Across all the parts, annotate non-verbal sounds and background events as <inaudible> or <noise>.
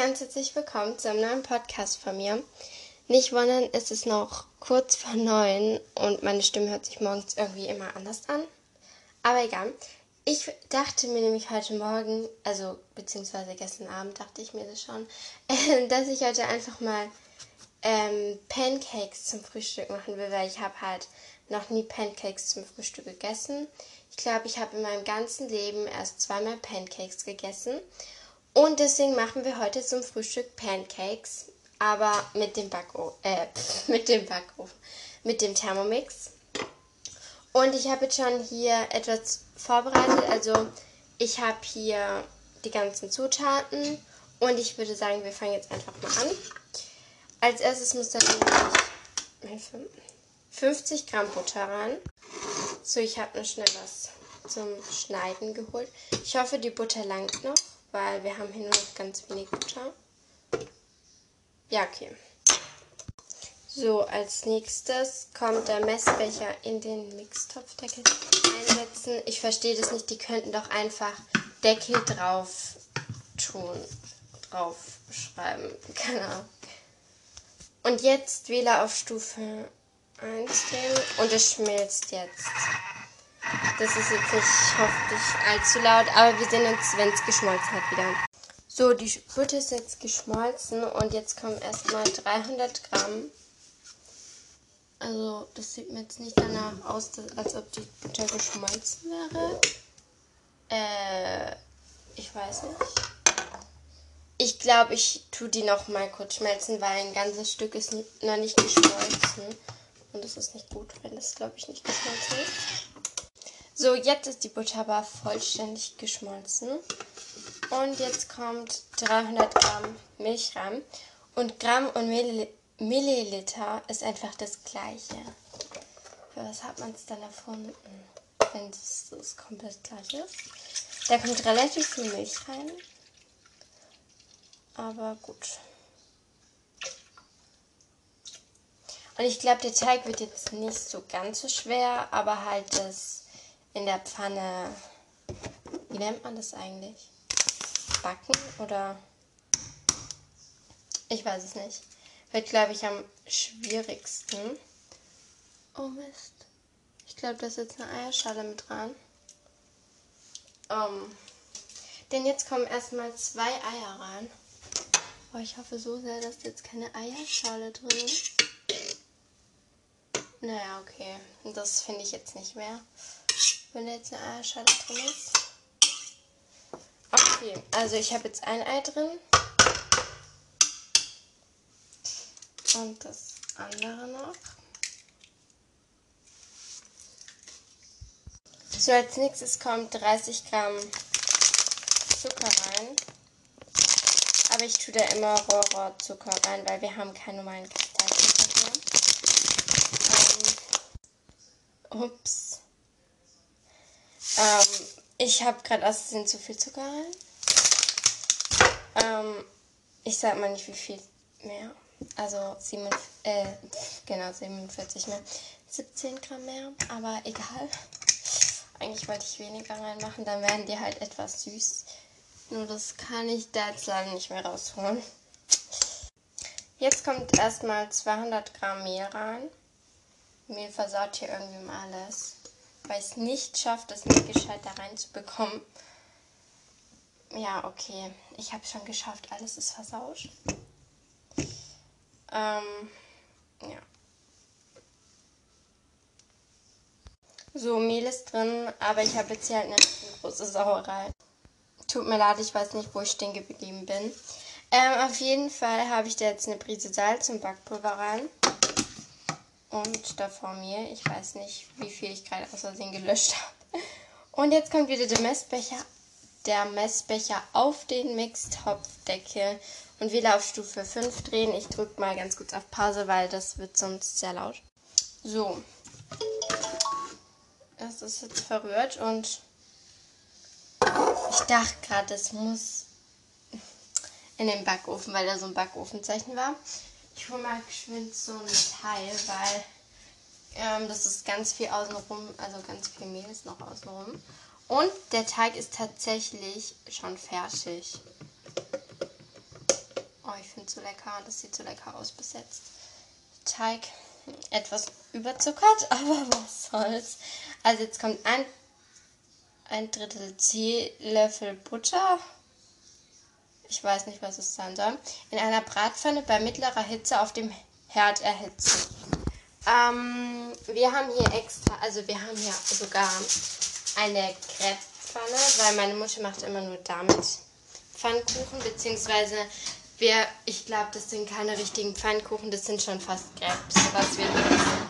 ganz herzlich willkommen zu einem neuen Podcast von mir. Nicht wundern, es ist noch kurz vor neun und meine Stimme hört sich morgens irgendwie immer anders an. Aber egal. Ich dachte mir nämlich heute Morgen, also beziehungsweise gestern Abend dachte ich mir das schon, <laughs> dass ich heute einfach mal ähm, Pancakes zum Frühstück machen will, weil ich habe halt noch nie Pancakes zum Frühstück gegessen. Ich glaube, ich habe in meinem ganzen Leben erst zweimal Pancakes gegessen. Und deswegen machen wir heute zum Frühstück Pancakes, aber mit dem Backofen, äh, <laughs> mit dem Backofen, mit dem Thermomix. Und ich habe jetzt schon hier etwas vorbereitet. Also ich habe hier die ganzen Zutaten und ich würde sagen, wir fangen jetzt einfach mal an. Als erstes muss dann 50 Gramm Butter rein. So, ich habe noch schnell was zum Schneiden geholt. Ich hoffe, die Butter langt noch, weil wir haben hier nur noch ganz wenig Butter. Ja, okay. So, als nächstes kommt der Messbecher in den Mixtopfdeckel einsetzen. Ich verstehe das nicht, die könnten doch einfach Deckel drauf tun, drauf schreiben. <laughs> Ahnung. Und jetzt Wähler auf Stufe 1 drehen und es schmilzt jetzt. Das ist jetzt nicht hoffentlich allzu laut, aber wir sehen uns, wenn es geschmolzen hat, wieder. So, die Butter ist jetzt geschmolzen und jetzt kommen erstmal 300 Gramm also, das sieht mir jetzt nicht danach aus, als ob die Butter geschmolzen wäre. Äh, ich weiß nicht. Ich glaube, ich tue die noch mal kurz schmelzen, weil ein ganzes Stück ist noch nicht geschmolzen. Und das ist nicht gut, wenn das, glaube ich, nicht geschmolzen ist. So, jetzt ist die Butter aber vollständig geschmolzen. Und jetzt kommt 300 Gramm Milch rein. Und Gramm und Milliliter ist einfach das gleiche. Für was hat man es dann erfunden, wenn es das komplett gleich ist? Da kommt relativ viel Milch rein. Aber gut. Und ich glaube, der Teig wird jetzt nicht so ganz so schwer, aber halt das in der Pfanne. Wie nennt man das eigentlich? Backen oder? Ich weiß es nicht. Wird, glaube ich, am schwierigsten. Oh Mist. Ich glaube, da ist jetzt eine Eierschale mit dran. Um, denn jetzt kommen erstmal zwei Eier rein. Oh, ich hoffe so sehr, dass jetzt keine Eierschale drin ist. Naja, okay. Das finde ich jetzt nicht mehr. Wenn da jetzt eine Eierschale drin ist. Okay, also ich habe jetzt ein Ei drin. Und das andere noch. So, als nächstes kommt 30 Gramm Zucker rein. Aber ich tue da immer Rohrzucker rein, weil wir haben keinen normalen Kristallzucker hier. Ähm, ups. Ähm, ich habe gerade aus Versehen zu viel Zucker rein. Ähm, ich sag mal nicht, wie viel mehr. Also 7, äh, genau, 47 mehr. 17 Gramm mehr, aber egal. Eigentlich wollte ich weniger reinmachen, dann wären die halt etwas süß. Nur das kann ich da jetzt leider nicht mehr rausholen. Jetzt kommt erstmal 200 Gramm Mehl rein. Mehl versaut hier irgendwie mal alles. Weil es nicht schafft, das nicht gescheit da reinzubekommen. Ja, okay. Ich habe schon geschafft, alles ist versaut. Ähm, ja. So, Mehl ist drin, aber ich habe jetzt hier halt eine große Sauerei. Tut mir leid, ich weiß nicht, wo ich stehen geblieben bin. Ähm, auf jeden Fall habe ich da jetzt eine Prise Salz und Backpulver rein. Und davor mir, ich weiß nicht, wie viel ich gerade aus Versehen gelöscht habe. Und jetzt kommt wieder der Messbecher, der Messbecher auf den Mixtopfdeckel und wieder auf Stufe 5 drehen. Ich drücke mal ganz kurz auf Pause, weil das wird sonst sehr laut. So. Das ist jetzt verrührt und ich dachte gerade, das muss in den Backofen, weil da so ein Backofenzeichen war. Ich hole mal geschwind so ein Teil, weil ähm, das ist ganz viel außenrum, also ganz viel Mehl ist noch außenrum. Und der Teig ist tatsächlich schon fertig. Oh, ich finde es so lecker. Das sieht so lecker aus bis jetzt. Teig etwas überzuckert, <laughs> aber was soll's. Also jetzt kommt ein, ein Drittel Teelöffel Butter. Ich weiß nicht, was es sein soll. In einer Bratpfanne bei mittlerer Hitze auf dem Herd erhitzen. Ähm, wir haben hier extra, also wir haben hier sogar eine Crepe-Pfanne, weil meine Mutter macht immer nur damit Pfannkuchen, beziehungsweise wir, ich glaube, das sind keine richtigen Pfannkuchen, das sind schon fast Crepes, was wir nutzen.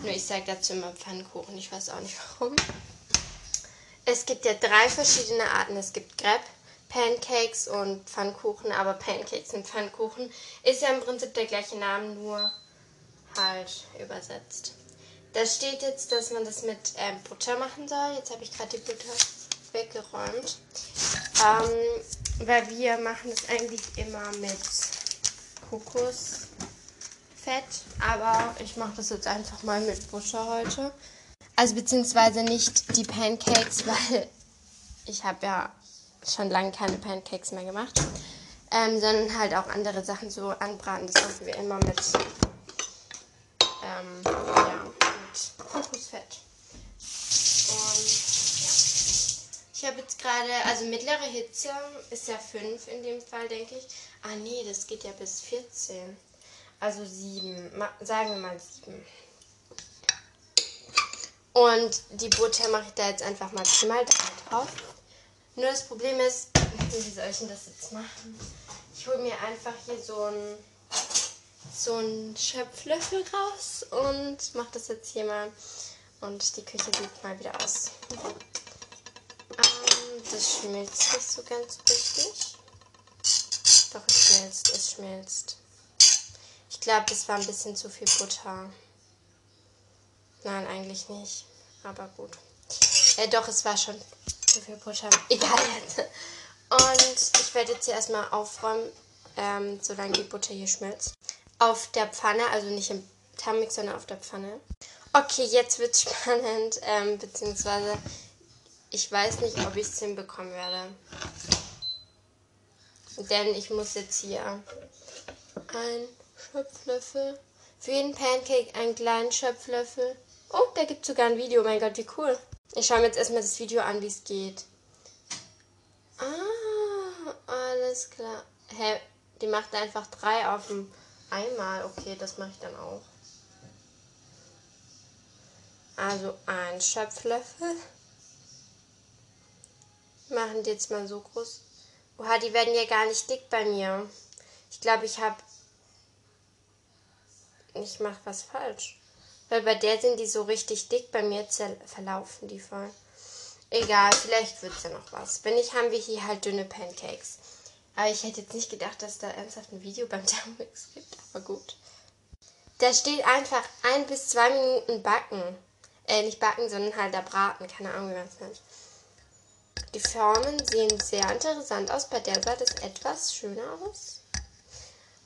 Nur ich sage dazu immer Pfannkuchen, ich weiß auch nicht warum. Es gibt ja drei verschiedene Arten. Es gibt Crepe, Pancakes und Pfannkuchen, aber Pancakes und Pfannkuchen ist ja im Prinzip der gleiche Name, nur halt übersetzt. Da steht jetzt, dass man das mit ähm, Butter machen soll. Jetzt habe ich gerade die Butter weggeräumt. Ähm, weil wir machen das eigentlich immer mit Kokosfett. Aber ich mache das jetzt einfach mal mit Butter heute. Also beziehungsweise nicht die Pancakes, <laughs> weil ich habe ja schon lange keine Pancakes mehr gemacht. Ähm, sondern halt auch andere Sachen so anbraten. Das machen wir immer mit, ähm, ja, mit Kokosfett. Ich habe jetzt gerade, also mittlere Hitze ist ja 5 in dem Fall, denke ich. Ah nee, das geht ja bis 14. Also 7. Sagen wir mal 7. Und die Butter mache ich da jetzt einfach maximal drauf. Nur das Problem ist, <laughs> wie soll ich denn das jetzt machen? Ich hole mir einfach hier so einen so einen Schöpflöffel raus und mache das jetzt hier mal. Und die Küche sieht mal wieder aus. Ähm, das schmilzt nicht so ganz richtig. Doch, es schmilzt, es schmilzt. Ich glaube, das war ein bisschen zu viel Butter. Nein, eigentlich nicht. Aber gut. Äh, doch, es war schon zu viel Butter. Egal jetzt. Und ich werde jetzt hier erstmal aufräumen, ähm, solange die Butter hier schmilzt. Auf der Pfanne, also nicht im Thermik, sondern auf der Pfanne. Okay, jetzt wird es <laughs> spannend, ähm, beziehungsweise ich weiß nicht, ob ich es hinbekommen werde. Denn ich muss jetzt hier ein Schöpflöffel. Für jeden Pancake einen kleinen Schöpflöffel. Oh, da gibt es sogar ein Video. Mein Gott, wie cool. Ich schaue mir jetzt erstmal das Video an, wie es geht. Ah, alles klar. Hä, die macht einfach drei auf dem einmal. Okay, das mache ich dann auch. Also ein Schöpflöffel machen die jetzt mal so groß. Oha, die werden ja gar nicht dick bei mir. Ich glaube, ich habe... Ich mache was falsch. Weil bei der sind die so richtig dick. Bei mir verlaufen die voll. Egal, vielleicht wird es ja noch was. Wenn nicht, haben wir hier halt dünne Pancakes. Aber ich hätte jetzt nicht gedacht, dass da ernsthaft ein Video beim <laughs> Thermomix gibt. Aber gut. Da steht einfach ein bis zwei Minuten backen. Äh, nicht backen, sondern halt da braten. Keine Ahnung, wie man es nennt. Die Formen sehen sehr interessant aus. Bei der sah das etwas schöner aus.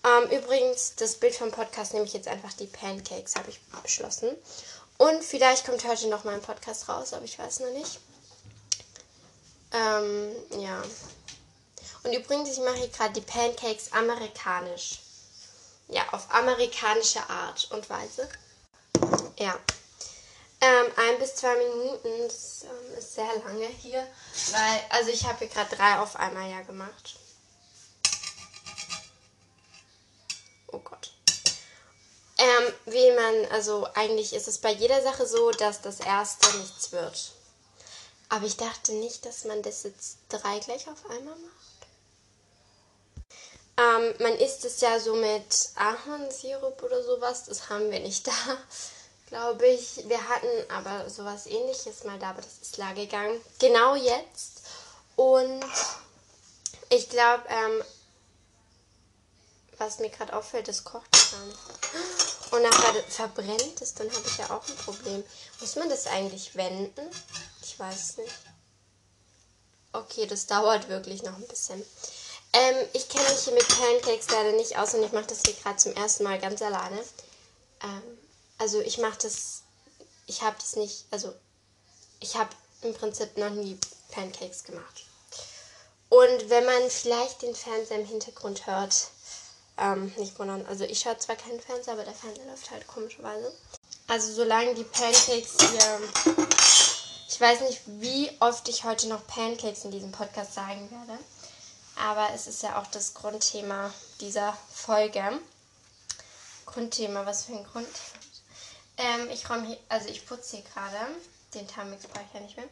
Ähm, übrigens, das Bild vom Podcast nehme ich jetzt einfach die Pancakes, habe ich beschlossen. Und vielleicht kommt heute noch mal ein Podcast raus, aber ich weiß noch nicht. Ähm, ja. Und übrigens, ich mache hier gerade die Pancakes amerikanisch. Ja, auf amerikanische Art und Weise. Ja. Ähm, ein bis zwei Minuten, das ähm, ist sehr lange hier, weil, also ich habe hier gerade drei auf einmal ja gemacht. Oh Gott. Ähm, wie man, also eigentlich ist es bei jeder Sache so, dass das erste nichts wird. Aber ich dachte nicht, dass man das jetzt drei gleich auf einmal macht. Ähm, man isst es ja so mit Ahornsirup oder sowas, das haben wir nicht da <laughs> glaube ich. Wir hatten aber sowas ähnliches mal da, aber das ist leer gegangen. Genau jetzt. Und ich glaube, ähm, was mir gerade auffällt, das kocht nicht. Und nachher verbrennt es, dann habe ich ja auch ein Problem. Muss man das eigentlich wenden? Ich weiß nicht. Okay, das dauert wirklich noch ein bisschen. Ähm, ich kenne mich hier mit Pancakes leider nicht aus und ich mache das hier gerade zum ersten Mal ganz alleine. Ähm, also ich mache das, ich habe das nicht, also ich habe im Prinzip noch nie Pancakes gemacht. Und wenn man vielleicht den Fernseher im Hintergrund hört, ähm, nicht wundern. Also ich schaue zwar keinen Fernseher, aber der Fernseher läuft halt komischerweise. Also solange die Pancakes hier... Ich weiß nicht, wie oft ich heute noch Pancakes in diesem Podcast sagen werde. Aber es ist ja auch das Grundthema dieser Folge. Grundthema, was für ein Grundthema. Ähm, ich räume hier, also ich putze hier gerade. Den Thermix brauche ich ja nicht mehr.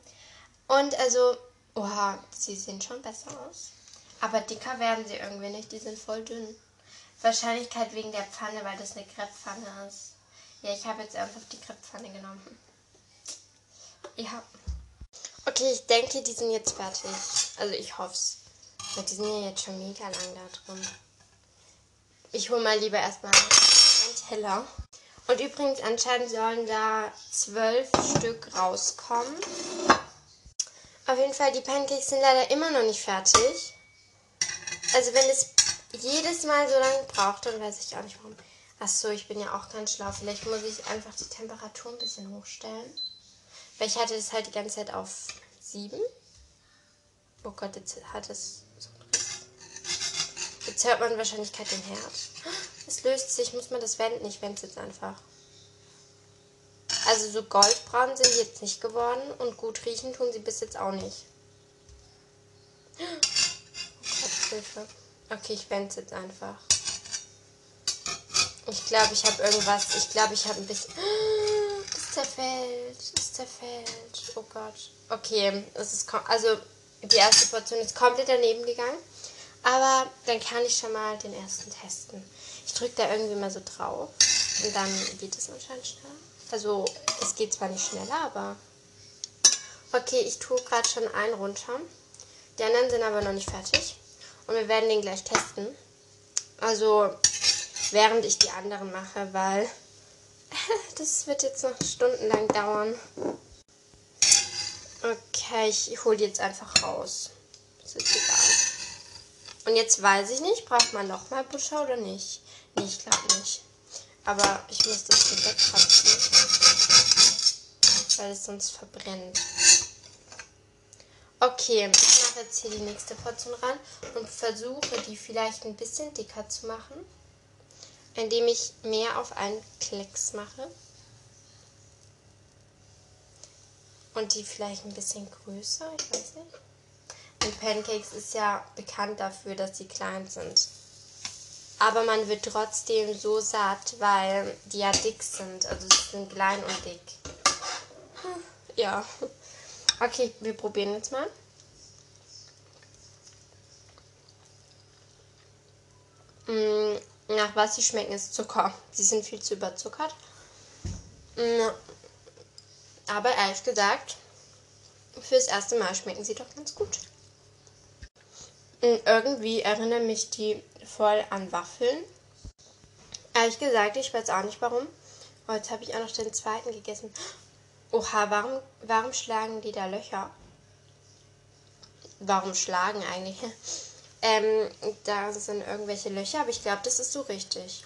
Und also, oha, sie sehen schon besser aus. Aber dicker werden sie irgendwie nicht, die sind voll dünn. Wahrscheinlichkeit wegen der Pfanne, weil das eine Krepppfanne ist. Ja, ich habe jetzt einfach die Krepppfanne genommen. Ja. Okay, ich denke, die sind jetzt fertig. Also ich hoffe es. Die sind ja jetzt schon mega lang da drin. Ich hole mal lieber erstmal einen Teller. Und übrigens, anscheinend sollen da zwölf Stück rauskommen. Auf jeden Fall, die Pancakes sind leider immer noch nicht fertig. Also wenn es jedes Mal so lange braucht, dann weiß ich auch nicht warum. Achso, ich bin ja auch ganz schlau. Vielleicht muss ich einfach die Temperatur ein bisschen hochstellen. Weil ich hatte das halt die ganze Zeit auf 7. Oh Gott, jetzt hat es Jetzt hört man wahrscheinlich gerade den Herd. Es löst sich, muss man das wenden? Ich wende es jetzt einfach. Also so goldbraun sind die jetzt nicht geworden und gut riechen tun sie bis jetzt auch nicht. Oh Gott, Hilfe. Okay, ich wende jetzt einfach. Ich glaube, ich habe irgendwas. Ich glaube, ich habe ein bisschen. <gasps> Das zerfällt. Das zerfällt. Oh Gott. Okay, es ist. Also, die erste Portion ist komplett daneben gegangen. Aber dann kann ich schon mal den ersten testen. Ich drücke da irgendwie mal so drauf. Und dann geht es anscheinend schneller. Also, es geht zwar nicht schneller, aber. Okay, ich tue gerade schon einen runter. Die anderen sind aber noch nicht fertig. Und wir werden den gleich testen. Also, während ich die anderen mache, weil <laughs> das wird jetzt noch stundenlang dauern. Okay, ich hole die jetzt einfach raus. Das ist egal. Und jetzt weiß ich nicht, braucht man nochmal Butter oder nicht? Nee, ich glaube nicht. Aber ich muss das hier wegkratzen. Weil es sonst verbrennt. Okay, jetzt hier die nächste Portion ran und versuche die vielleicht ein bisschen dicker zu machen. Indem ich mehr auf einen Klecks mache. Und die vielleicht ein bisschen größer, ich weiß nicht. Und Pancakes ist ja bekannt dafür, dass sie klein sind. Aber man wird trotzdem so satt, weil die ja dick sind. Also sie sind klein und dick. Ja. Okay, wir probieren jetzt mal. Mm, nach was sie schmecken, ist Zucker. Sie sind viel zu überzuckert. Mm, aber ehrlich gesagt, fürs erste Mal schmecken sie doch ganz gut. Mm, irgendwie erinnern mich die voll an Waffeln. Ehrlich gesagt, ich weiß auch nicht warum. Oh, jetzt habe ich auch noch den zweiten gegessen. Oha, warum, warum schlagen die da Löcher? Warum schlagen eigentlich? Ähm, da sind irgendwelche Löcher, aber ich glaube, das ist so richtig.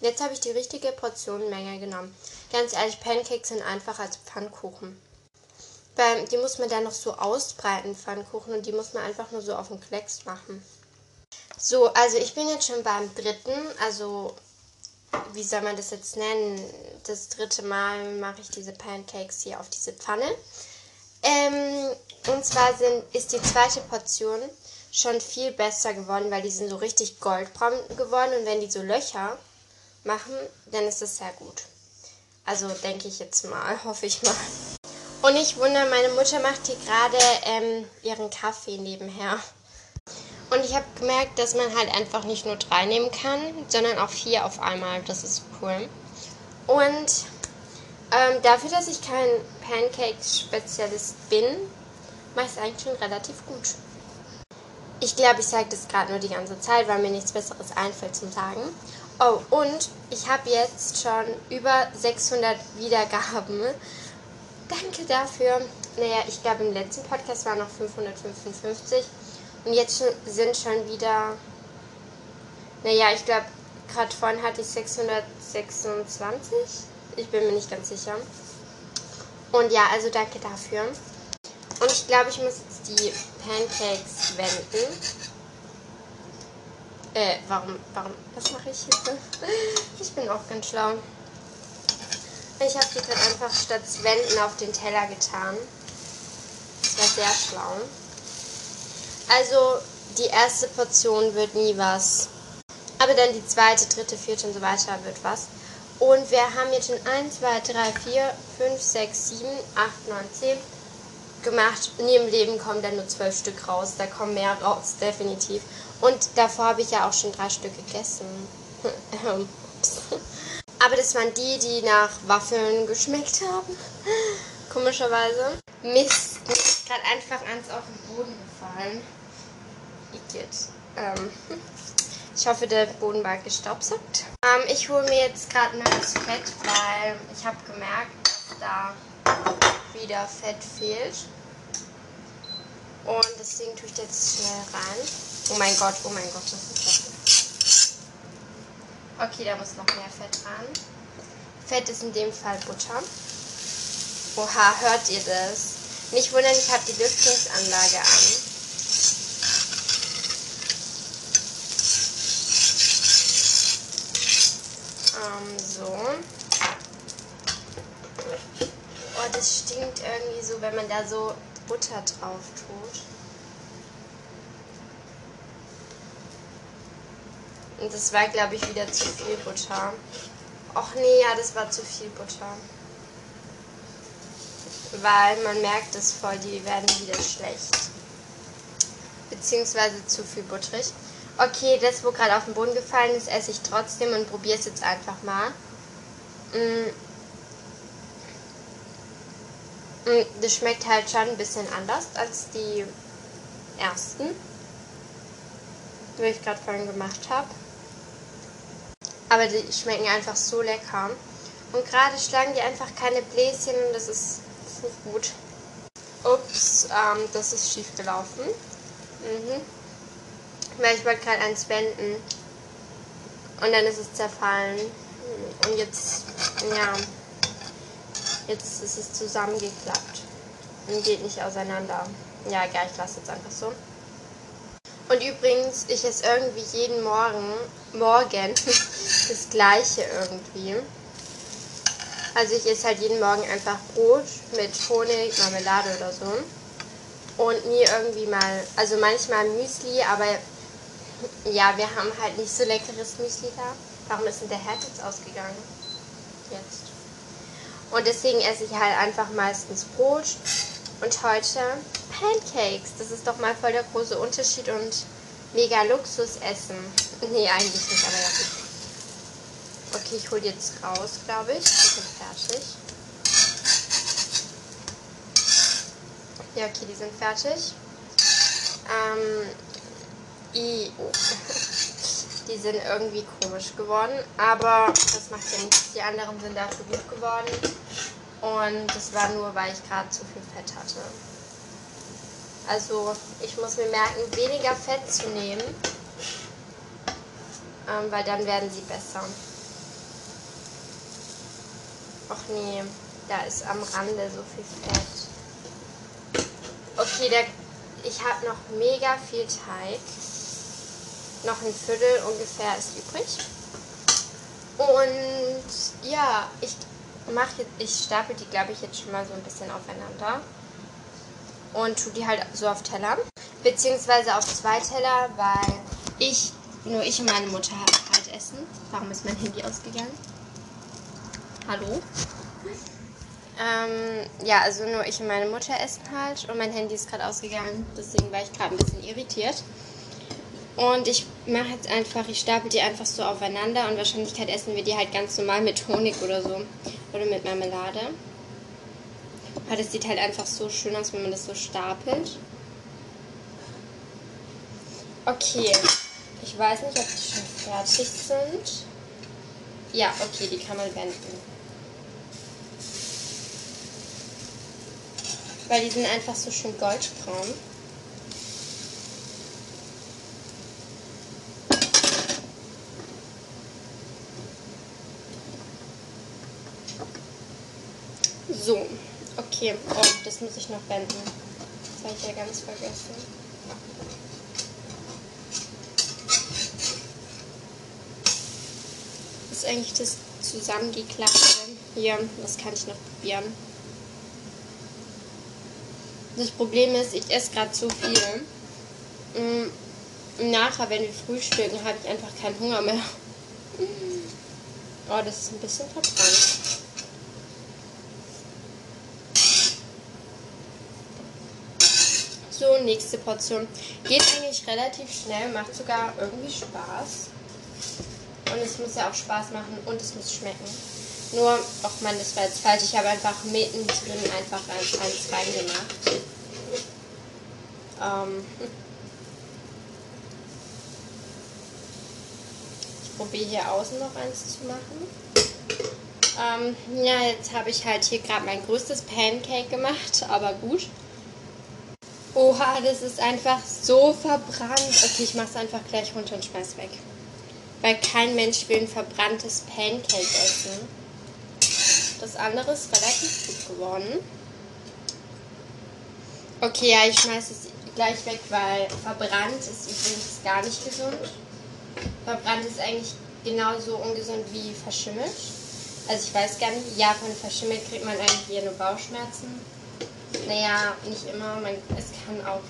Jetzt habe ich die richtige Portionenmenge genommen. Ganz ehrlich, Pancakes sind einfach als Pfannkuchen. Weil die muss man dann noch so ausbreiten, Pfannkuchen, und die muss man einfach nur so auf den Klecks machen. So, also ich bin jetzt schon beim dritten, also wie soll man das jetzt nennen? Das dritte Mal mache ich diese Pancakes hier auf diese Pfanne. Ähm, und zwar sind, ist die zweite Portion schon viel besser geworden, weil die sind so richtig goldbraun geworden und wenn die so Löcher machen, dann ist das sehr gut. Also denke ich jetzt mal, <laughs> hoffe ich mal. Und ich wundere, meine Mutter macht hier gerade ähm, ihren Kaffee nebenher. Und ich habe gemerkt, dass man halt einfach nicht nur drei nehmen kann, sondern auch vier auf einmal. Das ist cool. Und ähm, dafür, dass ich kein Pancakes-Spezialist bin, mache ich es eigentlich schon relativ gut. Ich glaube, ich sage das gerade nur die ganze Zeit, weil mir nichts Besseres einfällt zum Sagen. Oh, und ich habe jetzt schon über 600 Wiedergaben Danke dafür. Naja, ich glaube, im letzten Podcast waren noch 555. Und jetzt sind schon wieder. Naja, ich glaube, gerade vorhin hatte ich 626. Ich bin mir nicht ganz sicher. Und ja, also danke dafür. Und ich glaube, ich muss jetzt die Pancakes wenden. Äh, warum, warum, was mache ich hier? <laughs> Ich bin auch ganz schlau. Ich habe die gerade einfach statt Wenden auf den Teller getan. Das war sehr schlau. Also, die erste Portion wird nie was. Aber dann die zweite, dritte, vierte und so weiter wird was. Und wir haben jetzt schon 1, 2, 3, 4, 5, 6, 7, 8, 9, 10 gemacht. Nie im Leben kommen dann nur 12 Stück raus. Da kommen mehr raus, definitiv. Und davor habe ich ja auch schon drei Stück gegessen. <laughs> Aber das waren die, die nach Waffeln geschmeckt haben. <laughs> Komischerweise. Mist, mir ist gerade einfach eins auf den Boden gefallen. Igitt. Ähm. <laughs> Ich hoffe, der Boden war gestaubsaugt. Ähm, ich hole mir jetzt gerade neues Fett, weil ich habe gemerkt, dass da wieder Fett fehlt. Und deswegen tue ich jetzt schnell rein. Oh mein Gott, oh mein Gott, das ist das. Okay, da muss noch mehr Fett rein. Fett ist in dem Fall Butter. Oha, hört ihr das? Nicht wundern, ich habe die Lüftungsanlage an. Ähm, so. Oh, das stinkt irgendwie so, wenn man da so Butter drauf tut. Und das war, glaube ich, wieder zu viel Butter. Och nee, ja, das war zu viel Butter. Weil man merkt es voll, die werden wieder schlecht. Beziehungsweise zu viel butterig. Okay, das, wo gerade auf den Boden gefallen ist, esse ich trotzdem und probiere es jetzt einfach mal. Mm. Mm, das schmeckt halt schon ein bisschen anders als die ersten, die ich gerade vorhin gemacht habe. Aber die schmecken einfach so lecker. Und gerade schlagen die einfach keine Bläschen und das ist, das nicht gut. Ups, ähm, das ist schief gelaufen. Mhm. Weil ich wollte gerade eins wenden. Und dann ist es zerfallen. Und jetzt, ja, jetzt ist es zusammengeklappt. Und geht nicht auseinander. Ja, egal, ich lasse jetzt einfach so. Und übrigens, ich esse irgendwie jeden Morgen, morgen <laughs> das gleiche irgendwie. Also ich esse halt jeden Morgen einfach Brot mit Honig, Marmelade oder so. Und nie irgendwie mal, also manchmal Müsli, aber ja, wir haben halt nicht so leckeres Müsli da. Warum ist denn der Herd jetzt ausgegangen? Jetzt. Und deswegen esse ich halt einfach meistens Brot und heute Pancakes. Das ist doch mal voll der große Unterschied und mega Luxusessen. <laughs> Nee, eigentlich nicht, aber ja. Okay, ich hole jetzt raus, glaube ich. Die sind fertig. Ja, okay, die sind fertig. Ähm, I oh. <laughs> Die sind irgendwie komisch geworden, aber das macht ja nichts. Die anderen sind dafür gut geworden. Und das war nur, weil ich gerade zu viel Fett hatte. Also ich muss mir merken, weniger Fett zu nehmen, ähm, weil dann werden sie besser. Och nee, da ist am Rande so viel Fett. Okay, der, ich habe noch mega viel Teig noch ein Viertel ungefähr ist übrig. Und ja, ich mache jetzt, ich stapel die, glaube ich, jetzt schon mal so ein bisschen aufeinander. Und tue die halt so auf Teller. Beziehungsweise auf zwei Teller, weil ich, nur ich und meine Mutter halt essen. Warum ist mein Handy ausgegangen? Hallo? Ähm, ja, also nur ich und meine Mutter essen halt und mein Handy ist gerade ausgegangen. Deswegen war ich gerade ein bisschen irritiert. Und ich mache jetzt einfach, ich stapel die einfach so aufeinander und Wahrscheinlichkeit essen wir die halt ganz normal mit Honig oder so. Oder mit Marmelade. Weil das sieht halt einfach so schön aus, wenn man das so stapelt. Okay. Ich weiß nicht, ob die schon fertig sind. Ja, okay, die kann man wenden. Weil die sind einfach so schön goldbraun. So, okay. Oh, das muss ich noch wenden. Das habe ich ja ganz vergessen. ist eigentlich das zusammengeklappte? Hier, das kann ich noch probieren. Das Problem ist, ich esse gerade zu viel. Mm, nachher, wenn wir frühstücken, habe ich einfach keinen Hunger mehr. Oh, das ist ein bisschen verbrannt. Nächste Portion. Geht eigentlich relativ schnell, macht sogar irgendwie Spaß. Und es muss ja auch Spaß machen und es muss schmecken. Nur, ach man, das war jetzt falsch. Ich habe einfach mittendrin einfach eins, eins reingemacht. Ähm. Ich probiere hier außen noch eins zu machen. Ähm, ja, jetzt habe ich halt hier gerade mein größtes Pancake gemacht, aber gut. Oha, das ist einfach so verbrannt. Okay, ich mache es einfach gleich runter und schmeiß weg. Weil kein Mensch will ein verbranntes Pancake essen. Das andere ist relativ gut geworden. Okay, ja, ich schmeiße es gleich weg, weil verbrannt ist übrigens gar nicht gesund. Verbrannt ist eigentlich genauso ungesund wie verschimmelt. Also ich weiß gar nicht, ja, von verschimmelt kriegt man eigentlich eher nur Bauchschmerzen. Naja, nicht immer. Man, es kann auch,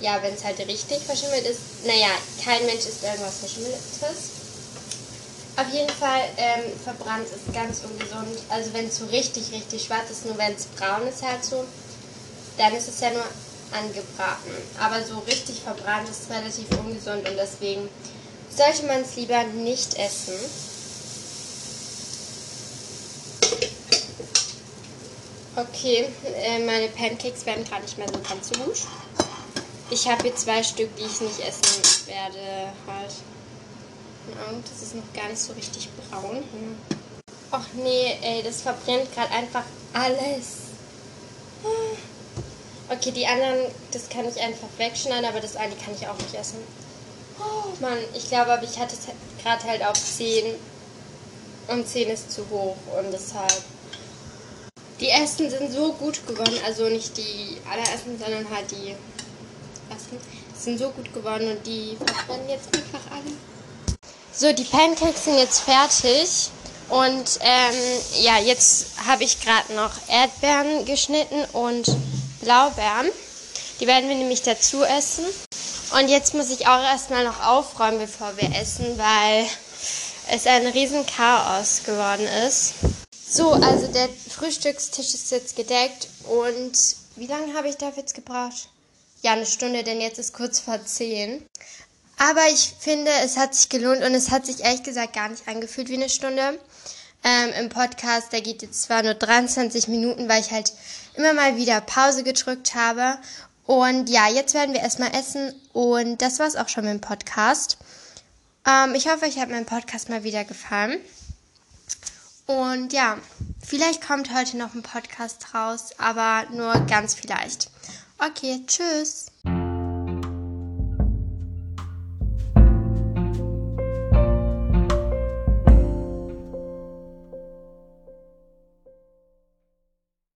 ja, wenn es halt richtig verschimmelt ist. Naja, kein Mensch isst irgendwas Verschimmeltes. Auf jeden Fall, ähm, verbrannt ist ganz ungesund. Also wenn es so richtig, richtig schwarz ist, nur wenn es braun ist halt so, dann ist es ja nur angebraten. Aber so richtig verbrannt ist relativ ungesund und deswegen sollte man es lieber nicht essen. Okay, äh, meine Pancakes werden gerade nicht mehr so ganz so gut. Ich habe hier zwei Stück, die ich nicht essen werde. Halt. Und das ist noch gar nicht so richtig braun. Ach nee, ey, das verbrennt gerade einfach alles. Okay, die anderen, das kann ich einfach wegschneiden, aber das eine kann ich auch nicht essen. Oh Mann, ich glaube, aber ich hatte es gerade halt auf 10 und 10 ist zu hoch und deshalb. Die ersten sind so gut geworden, also nicht die allerersten, sondern halt die ersten. Sind so gut geworden und die verbrennen jetzt einfach alle. So, die Pancakes sind jetzt fertig. Und ähm, ja, jetzt habe ich gerade noch Erdbeeren geschnitten und Blaubeeren. Die werden wir nämlich dazu essen. Und jetzt muss ich auch erstmal noch aufräumen, bevor wir essen, weil es ein riesen Chaos geworden ist. So, also der Frühstückstisch ist jetzt gedeckt und wie lange habe ich dafür jetzt gebraucht? Ja, eine Stunde, denn jetzt ist kurz vor zehn. Aber ich finde, es hat sich gelohnt und es hat sich ehrlich gesagt gar nicht angefühlt wie eine Stunde. Ähm, Im Podcast, der geht jetzt zwar nur 23 Minuten, weil ich halt immer mal wieder Pause gedrückt habe. Und ja, jetzt werden wir erstmal essen und das war's auch schon mit dem Podcast. Ähm, ich hoffe, euch hat mein Podcast mal wieder gefallen. Und ja, vielleicht kommt heute noch ein Podcast raus, aber nur ganz vielleicht. Okay, tschüss.